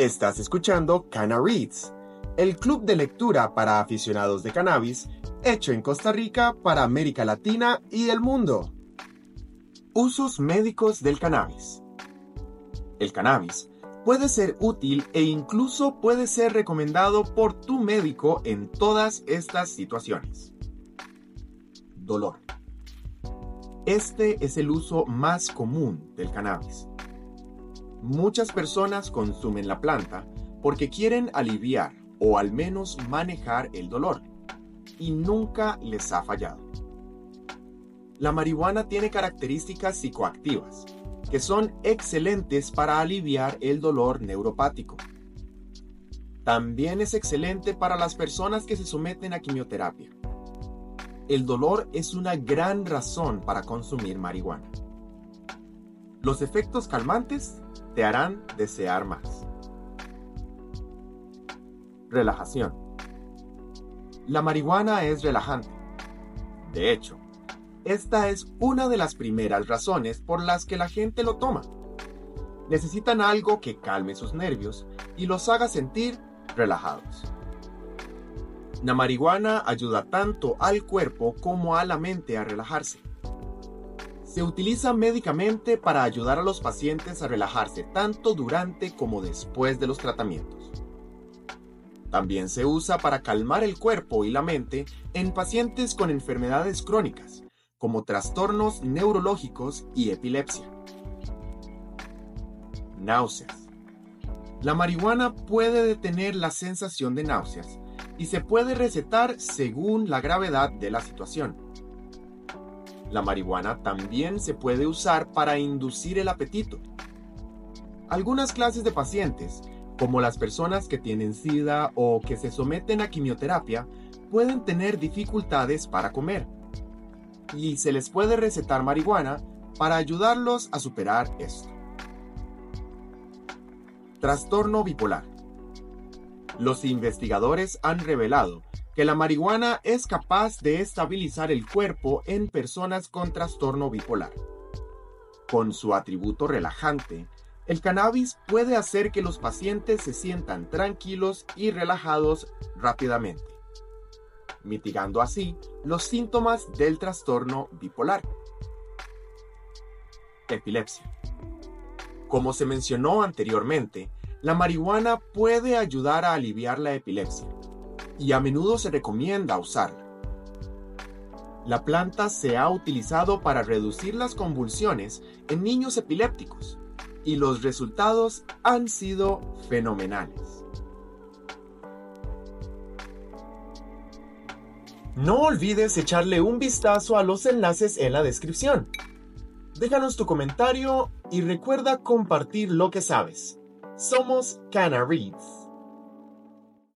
Estás escuchando Cana Reads, el club de lectura para aficionados de cannabis, hecho en Costa Rica para América Latina y el mundo. Usos médicos del cannabis. El cannabis puede ser útil e incluso puede ser recomendado por tu médico en todas estas situaciones. Dolor. Este es el uso más común del cannabis. Muchas personas consumen la planta porque quieren aliviar o al menos manejar el dolor y nunca les ha fallado. La marihuana tiene características psicoactivas que son excelentes para aliviar el dolor neuropático. También es excelente para las personas que se someten a quimioterapia. El dolor es una gran razón para consumir marihuana. Los efectos calmantes te harán desear más. Relajación. La marihuana es relajante. De hecho, esta es una de las primeras razones por las que la gente lo toma. Necesitan algo que calme sus nervios y los haga sentir relajados. La marihuana ayuda tanto al cuerpo como a la mente a relajarse. Se utiliza médicamente para ayudar a los pacientes a relajarse tanto durante como después de los tratamientos. También se usa para calmar el cuerpo y la mente en pacientes con enfermedades crónicas, como trastornos neurológicos y epilepsia. Náuseas. La marihuana puede detener la sensación de náuseas y se puede recetar según la gravedad de la situación. La marihuana también se puede usar para inducir el apetito. Algunas clases de pacientes, como las personas que tienen SIDA o que se someten a quimioterapia, pueden tener dificultades para comer. Y se les puede recetar marihuana para ayudarlos a superar esto. Trastorno bipolar. Los investigadores han revelado que la marihuana es capaz de estabilizar el cuerpo en personas con trastorno bipolar. Con su atributo relajante, el cannabis puede hacer que los pacientes se sientan tranquilos y relajados rápidamente, mitigando así los síntomas del trastorno bipolar. Epilepsia. Como se mencionó anteriormente, la marihuana puede ayudar a aliviar la epilepsia y a menudo se recomienda usarla. La planta se ha utilizado para reducir las convulsiones en niños epilépticos y los resultados han sido fenomenales. No olvides echarle un vistazo a los enlaces en la descripción. Déjanos tu comentario y recuerda compartir lo que sabes. Somos Cana Reads.